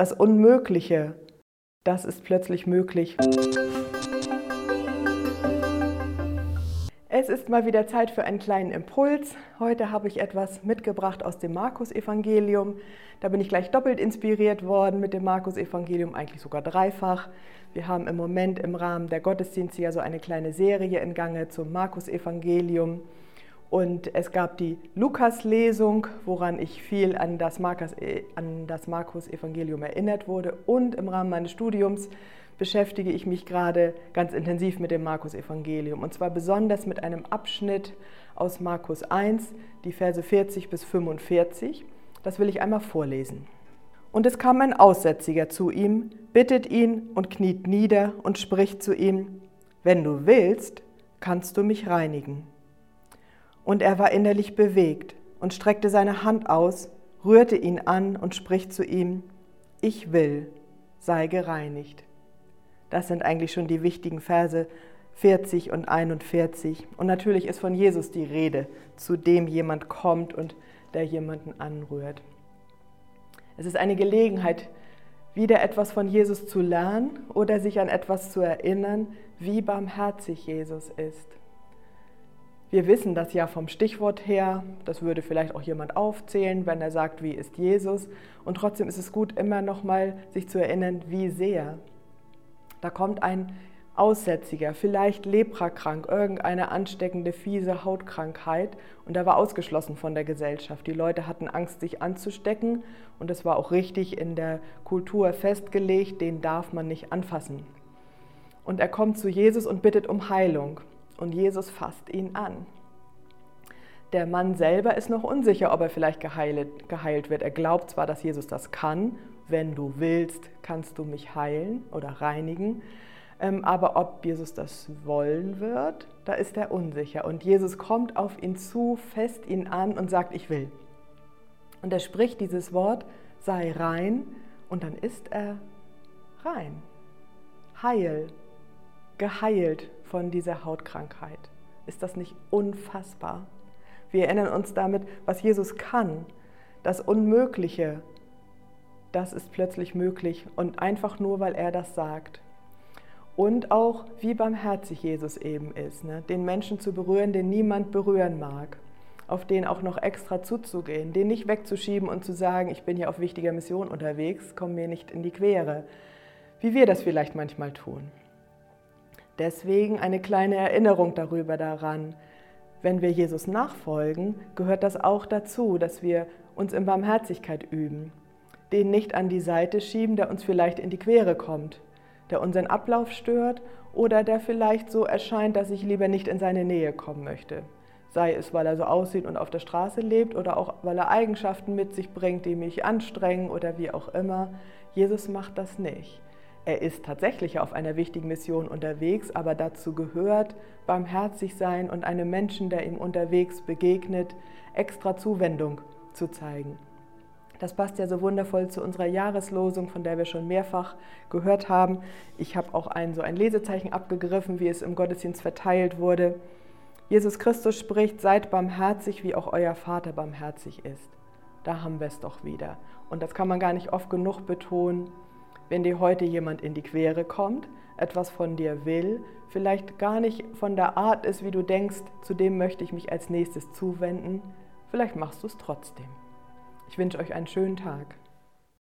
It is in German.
Das Unmögliche, das ist plötzlich möglich. Es ist mal wieder Zeit für einen kleinen Impuls. Heute habe ich etwas mitgebracht aus dem Markus-Evangelium. Da bin ich gleich doppelt inspiriert worden mit dem Markus-Evangelium, eigentlich sogar dreifach. Wir haben im Moment im Rahmen der Gottesdienste ja so eine kleine Serie in Gange zum Markus-Evangelium. Und es gab die Lukas-Lesung, woran ich viel an das, Markus-Evangelium erinnert wurde. Und im Rahmen meines Studiums beschäftige ich mich gerade ganz intensiv mit dem Markus-Evangelium. Und zwar besonders mit einem Abschnitt aus Markus 1, die Verse 40 bis 45. Das will ich einmal vorlesen. Und es kam ein Aussätziger zu ihm, bittet ihn und kniet nieder und spricht zu ihm, wenn du willst, kannst du mich reinigen. Und er war innerlich bewegt und streckte seine Hand aus, rührte ihn an und spricht zu ihm, ich will, sei gereinigt. Das sind eigentlich schon die wichtigen Verse 40 und 41. Und natürlich ist von Jesus die Rede, zu dem jemand kommt und der jemanden anrührt. Es ist eine Gelegenheit, wieder etwas von Jesus zu lernen oder sich an etwas zu erinnern, wie barmherzig Jesus ist. Wir wissen das ja vom Stichwort her, das würde vielleicht auch jemand aufzählen, wenn er sagt, wie ist Jesus. Und trotzdem ist es gut, immer noch mal sich zu erinnern, wie sehr. Da kommt ein Aussätziger, vielleicht leprakrank, irgendeine ansteckende, fiese Hautkrankheit und er war ausgeschlossen von der Gesellschaft. Die Leute hatten Angst, sich anzustecken und es war auch richtig in der Kultur festgelegt, den darf man nicht anfassen. Und er kommt zu Jesus und bittet um Heilung und Jesus fasst ihn an. Der Mann selber ist noch unsicher, ob er vielleicht geheilt, geheilt wird. Er glaubt zwar, dass Jesus das kann, wenn du willst, kannst du mich heilen oder reinigen, ähm, aber ob Jesus das wollen wird, da ist er unsicher. Und Jesus kommt auf ihn zu, fest ihn an und sagt, ich will. Und er spricht dieses Wort, sei rein, und dann ist er rein, heil, geheilt von dieser Hautkrankheit. Ist das nicht unfassbar? Wir erinnern uns damit, was Jesus kann. Das Unmögliche, das ist plötzlich möglich und einfach nur, weil er das sagt. Und auch, wie barmherzig Jesus eben ist, ne? den Menschen zu berühren, den niemand berühren mag, auf den auch noch extra zuzugehen, den nicht wegzuschieben und zu sagen, ich bin hier auf wichtiger Mission unterwegs, komm mir nicht in die Quere, wie wir das vielleicht manchmal tun. Deswegen eine kleine Erinnerung darüber daran. Wenn wir Jesus nachfolgen, gehört das auch dazu, dass wir uns in Barmherzigkeit üben, den nicht an die Seite schieben, der uns vielleicht in die Quere kommt, der unseren Ablauf stört oder der vielleicht so erscheint, dass ich lieber nicht in seine Nähe kommen möchte. Sei es, weil er so aussieht und auf der Straße lebt oder auch, weil er Eigenschaften mit sich bringt, die mich anstrengen oder wie auch immer. Jesus macht das nicht. Er ist tatsächlich auf einer wichtigen Mission unterwegs, aber dazu gehört barmherzig sein und einem Menschen, der ihm unterwegs begegnet, extra Zuwendung zu zeigen. Das passt ja so wundervoll zu unserer Jahreslosung, von der wir schon mehrfach gehört haben. Ich habe auch ein, so ein Lesezeichen abgegriffen, wie es im Gottesdienst verteilt wurde. Jesus Christus spricht, seid barmherzig, wie auch euer Vater barmherzig ist. Da haben wir es doch wieder. Und das kann man gar nicht oft genug betonen wenn dir heute jemand in die Quere kommt, etwas von dir will, vielleicht gar nicht von der Art ist, wie du denkst, zu dem möchte ich mich als nächstes zuwenden, vielleicht machst du es trotzdem. Ich wünsche euch einen schönen Tag.